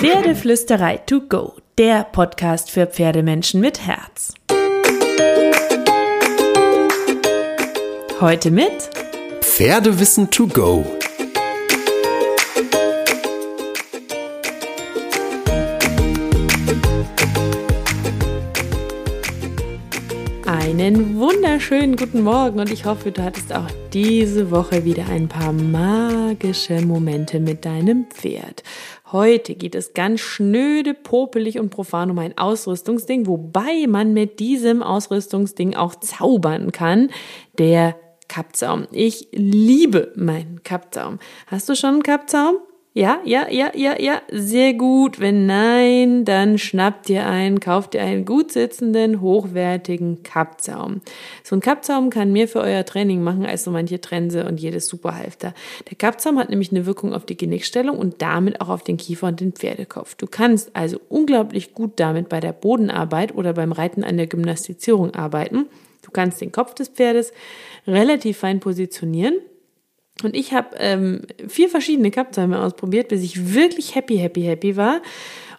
Pferdeflüsterei to go, der Podcast für Pferdemenschen mit Herz. Heute mit Pferdewissen to go. Einen wunderschönen guten Morgen und ich hoffe, du hattest auch diese Woche wieder ein paar magische Momente mit deinem Pferd. Heute geht es ganz schnöde, popelig und profan um ein Ausrüstungsding, wobei man mit diesem Ausrüstungsding auch zaubern kann. Der Kappzaum. Ich liebe meinen Kappzaum. Hast du schon einen Kappzaum? Ja, ja, ja, ja, ja, sehr gut. Wenn nein, dann schnappt ihr einen, kauft ihr einen gut sitzenden, hochwertigen Kappzaum. So ein Kappzaum kann mehr für euer Training machen als so manche Trense und jedes Superhalfter. Der Kappzaum hat nämlich eine Wirkung auf die Genickstellung und damit auch auf den Kiefer und den Pferdekopf. Du kannst also unglaublich gut damit bei der Bodenarbeit oder beim Reiten an der Gymnastizierung arbeiten. Du kannst den Kopf des Pferdes relativ fein positionieren und ich habe ähm, vier verschiedene Kappzäume ausprobiert, bis ich wirklich happy, happy, happy war.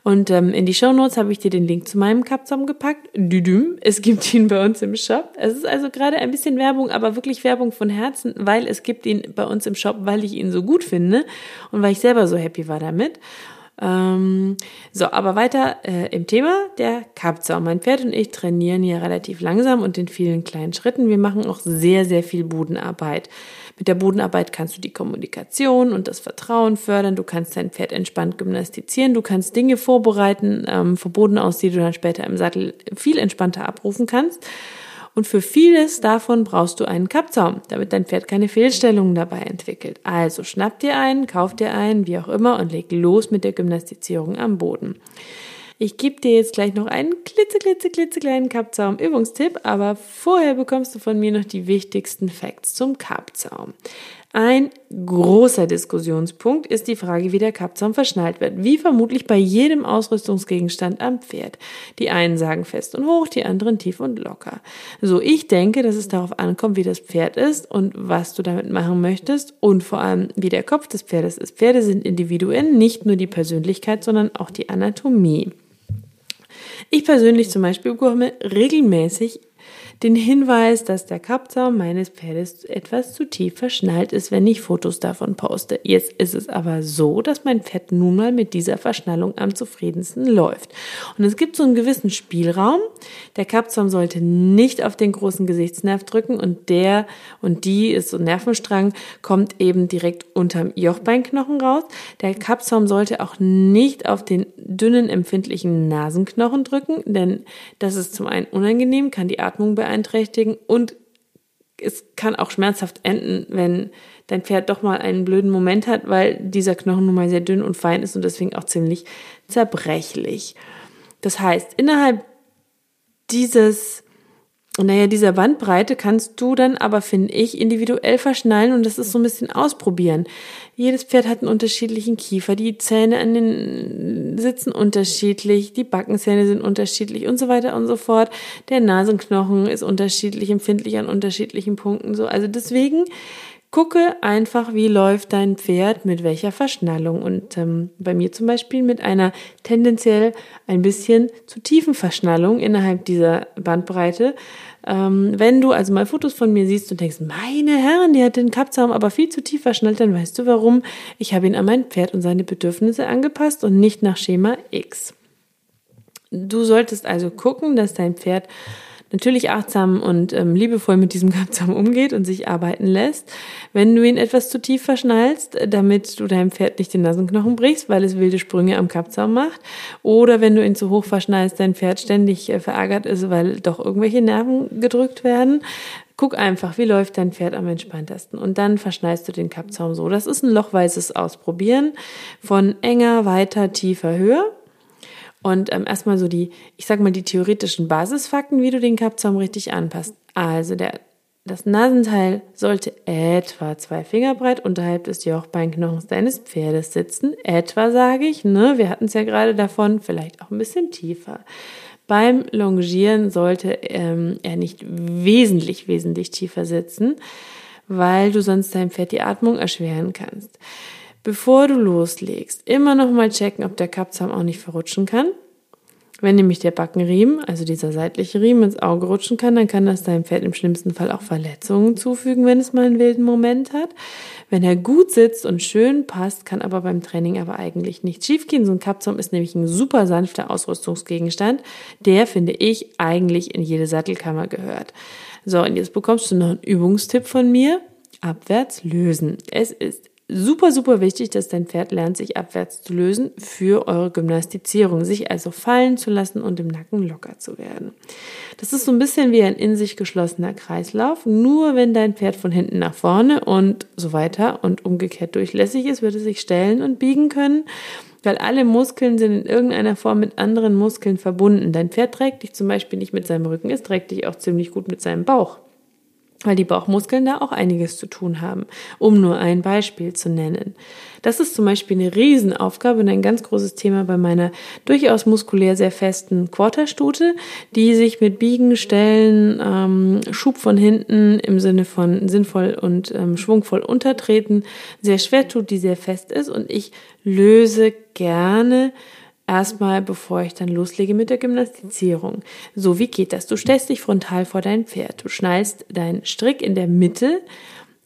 Und ähm, in die Show Notes habe ich dir den Link zu meinem Kappzaum gepackt. Düdüm, es gibt ihn bei uns im Shop. Es ist also gerade ein bisschen Werbung, aber wirklich Werbung von Herzen, weil es gibt ihn bei uns im Shop, weil ich ihn so gut finde und weil ich selber so happy war damit. Ähm, so, aber weiter äh, im Thema der Kappzaum. Mein Pferd und ich trainieren hier relativ langsam und in vielen kleinen Schritten. Wir machen auch sehr, sehr viel Bodenarbeit. Mit der Bodenarbeit kannst du die Kommunikation und das Vertrauen fördern. Du kannst dein Pferd entspannt gymnastizieren. Du kannst Dinge vorbereiten, ähm, verboten aus, die du dann später im Sattel viel entspannter abrufen kannst. Und für vieles davon brauchst du einen Kappzaum, damit dein Pferd keine Fehlstellungen dabei entwickelt. Also schnapp dir einen, kauf dir einen, wie auch immer, und leg los mit der Gymnastizierung am Boden. Ich gebe dir jetzt gleich noch einen klitze, klitze, klitze kleinen Kappzaum Übungstipp, aber vorher bekommst du von mir noch die wichtigsten Facts zum Kappzaum. Ein großer Diskussionspunkt ist die Frage, wie der Kappzaum verschnallt wird. Wie vermutlich bei jedem Ausrüstungsgegenstand am Pferd. Die einen sagen fest und hoch, die anderen tief und locker. So, ich denke, dass es darauf ankommt, wie das Pferd ist und was du damit machen möchtest und vor allem, wie der Kopf des Pferdes ist. Pferde sind individuell, nicht nur die Persönlichkeit, sondern auch die Anatomie. Ich persönlich zum Beispiel bekomme regelmäßig den Hinweis, dass der Kappzaum meines Pferdes etwas zu tief verschnallt ist, wenn ich Fotos davon poste. Jetzt ist es aber so, dass mein Pferd nun mal mit dieser Verschnallung am zufriedensten läuft. Und es gibt so einen gewissen Spielraum. Der Kappzaum sollte nicht auf den großen Gesichtsnerv drücken und der und die ist so ein Nervenstrang, kommt eben direkt unterm Jochbeinknochen raus. Der Kappzaum sollte auch nicht auf den dünnen, empfindlichen Nasenknochen drücken, denn das ist zum einen unangenehm, kann die Atmung beeinflussen beeinträchtigen und es kann auch schmerzhaft enden, wenn dein Pferd doch mal einen blöden Moment hat, weil dieser Knochen nun mal sehr dünn und fein ist und deswegen auch ziemlich zerbrechlich. Das heißt, innerhalb dieses naja, dieser Bandbreite kannst du dann aber, finde ich, individuell verschnallen und das ist so ein bisschen ausprobieren. Jedes Pferd hat einen unterschiedlichen Kiefer, die Zähne an den sitzen unterschiedlich, die Backenzähne sind unterschiedlich und so weiter und so fort. Der Nasenknochen ist unterschiedlich empfindlich an unterschiedlichen Punkten so. Also deswegen gucke einfach, wie läuft dein Pferd mit welcher Verschnallung. Und ähm, bei mir zum Beispiel mit einer tendenziell ein bisschen zu tiefen Verschnallung innerhalb dieser Bandbreite. Ähm, wenn du also mal Fotos von mir siehst und denkst, meine Herren, die hat den Kappzaum aber viel zu tief verschnallt, dann weißt du warum. Ich habe ihn an mein Pferd und seine Bedürfnisse angepasst und nicht nach Schema X. Du solltest also gucken, dass dein Pferd natürlich achtsam und ähm, liebevoll mit diesem Kappzaum umgeht und sich arbeiten lässt. Wenn du ihn etwas zu tief verschnallst, damit du deinem Pferd nicht den Nasenknochen brichst, weil es wilde Sprünge am Kappzaum macht, oder wenn du ihn zu hoch verschnallst, dein Pferd ständig äh, verärgert ist, weil doch irgendwelche Nerven gedrückt werden, Guck einfach, wie läuft dein Pferd am entspanntesten. Und dann verschneidest du den Kappzaum so. Das ist ein lochweises Ausprobieren von enger, weiter, tiefer, höher. Und ähm, erstmal so die, ich sag mal, die theoretischen Basisfakten, wie du den Kappzaum richtig anpasst. Also der, das Nasenteil sollte etwa zwei Finger breit unterhalb des Jochbeinknochens deines Pferdes sitzen. Etwa, sage ich, ne? Wir hatten es ja gerade davon, vielleicht auch ein bisschen tiefer. Beim Longieren sollte ähm, er nicht wesentlich, wesentlich tiefer sitzen, weil du sonst deinem Pferd die Atmung erschweren kannst. Bevor du loslegst, immer noch mal checken, ob der Kappzaum auch nicht verrutschen kann. Wenn nämlich der Backenriemen, also dieser seitliche Riemen, ins Auge rutschen kann, dann kann das deinem Pferd im schlimmsten Fall auch Verletzungen zufügen, wenn es mal einen wilden Moment hat. Wenn er gut sitzt und schön passt, kann aber beim Training aber eigentlich nicht schiefgehen. So ein Kappzaum ist nämlich ein super sanfter Ausrüstungsgegenstand, der, finde ich, eigentlich in jede Sattelkammer gehört. So, und jetzt bekommst du noch einen Übungstipp von mir. Abwärts lösen. Es ist super, super wichtig, dass dein Pferd lernt, sich abwärts zu lösen für eure Gymnastizierung, sich also fallen zu lassen und im Nacken locker zu werden. Das ist so ein bisschen wie ein in sich geschlossener Kreislauf. Nur wenn dein Pferd von hinten nach vorne und so weiter und umgekehrt durchlässig ist, wird es sich stellen und biegen können weil alle Muskeln sind in irgendeiner Form mit anderen Muskeln verbunden. Dein Pferd trägt dich zum Beispiel nicht mit seinem Rücken, es trägt dich auch ziemlich gut mit seinem Bauch weil die Bauchmuskeln da auch einiges zu tun haben, um nur ein Beispiel zu nennen. Das ist zum Beispiel eine Riesenaufgabe und ein ganz großes Thema bei meiner durchaus muskulär sehr festen Quarterstute, die sich mit Biegen, Stellen, ähm, Schub von hinten im Sinne von sinnvoll und ähm, schwungvoll untertreten sehr schwer tut, die sehr fest ist und ich löse gerne erstmal, bevor ich dann loslege mit der Gymnastizierung. So, wie geht das? Du stellst dich frontal vor dein Pferd. Du schnallst deinen Strick in der Mitte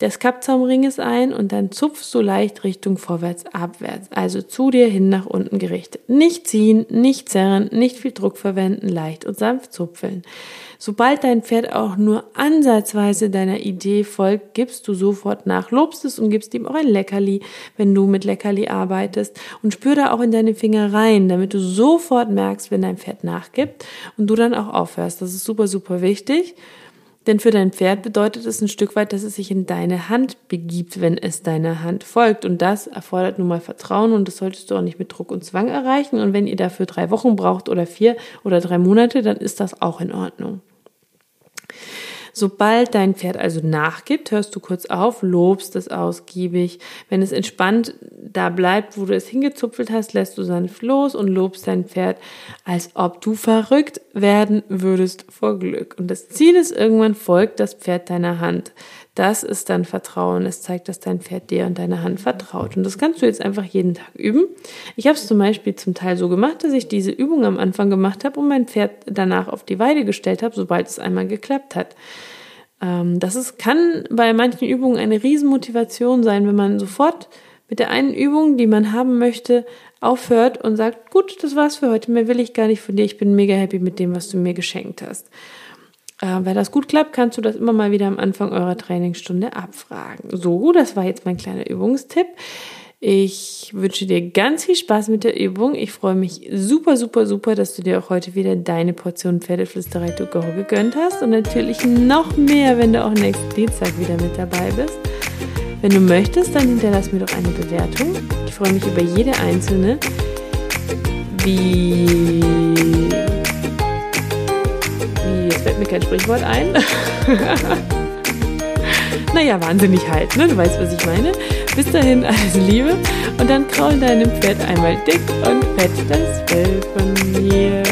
des Kappzaumringes ein und dann zupfst du leicht Richtung vorwärts, abwärts, also zu dir hin nach unten gerichtet. Nicht ziehen, nicht zerren, nicht viel Druck verwenden, leicht und sanft zupfeln. Sobald dein Pferd auch nur ansatzweise deiner Idee folgt, gibst du sofort nach, lobst es und gibst ihm auch ein Leckerli, wenn du mit Leckerli arbeitest und spür da auch in deine Finger rein, damit du sofort merkst, wenn dein Pferd nachgibt und du dann auch aufhörst. Das ist super, super wichtig. Denn für dein Pferd bedeutet es ein Stück weit, dass es sich in deine Hand begibt, wenn es deiner Hand folgt. Und das erfordert nun mal Vertrauen und das solltest du auch nicht mit Druck und Zwang erreichen. Und wenn ihr dafür drei Wochen braucht oder vier oder drei Monate, dann ist das auch in Ordnung. Sobald dein Pferd also nachgibt, hörst du kurz auf, lobst es ausgiebig. Wenn es entspannt da bleibt, wo du es hingezupfelt hast, lässt du sanft los und lobst dein Pferd, als ob du verrückt werden würdest vor Glück. Und das Ziel ist, irgendwann folgt das Pferd deiner Hand. Das ist dann Vertrauen. Es zeigt, dass dein Pferd dir und deiner Hand vertraut. Und das kannst du jetzt einfach jeden Tag üben. Ich habe es zum Beispiel zum Teil so gemacht, dass ich diese Übung am Anfang gemacht habe und mein Pferd danach auf die Weide gestellt habe, sobald es einmal geklappt hat. Ähm, das ist, kann bei manchen Übungen eine Riesenmotivation sein, wenn man sofort mit der einen Übung, die man haben möchte, aufhört und sagt, gut, das war's für heute, mehr will ich gar nicht von dir, ich bin mega happy mit dem, was du mir geschenkt hast. Äh, wenn das gut klappt, kannst du das immer mal wieder am Anfang eurer Trainingsstunde abfragen. So, das war jetzt mein kleiner Übungstipp. Ich wünsche dir ganz viel Spaß mit der Übung. Ich freue mich super, super, super, dass du dir auch heute wieder deine Portion Pferdeflüsterei to go gegönnt hast. Und natürlich noch mehr, wenn du auch nächsten Dienstag wieder mit dabei bist. Wenn du möchtest, dann hinterlass mir doch eine Bewertung. Ich freue mich über jede einzelne. Wie. Wie, jetzt fällt mir kein Sprichwort ein. naja, wahnsinnig halt, ne? Du weißt, was ich meine. Bis dahin alles Liebe und dann kraul deinem Pferd einmal dick und fett das Fell von mir.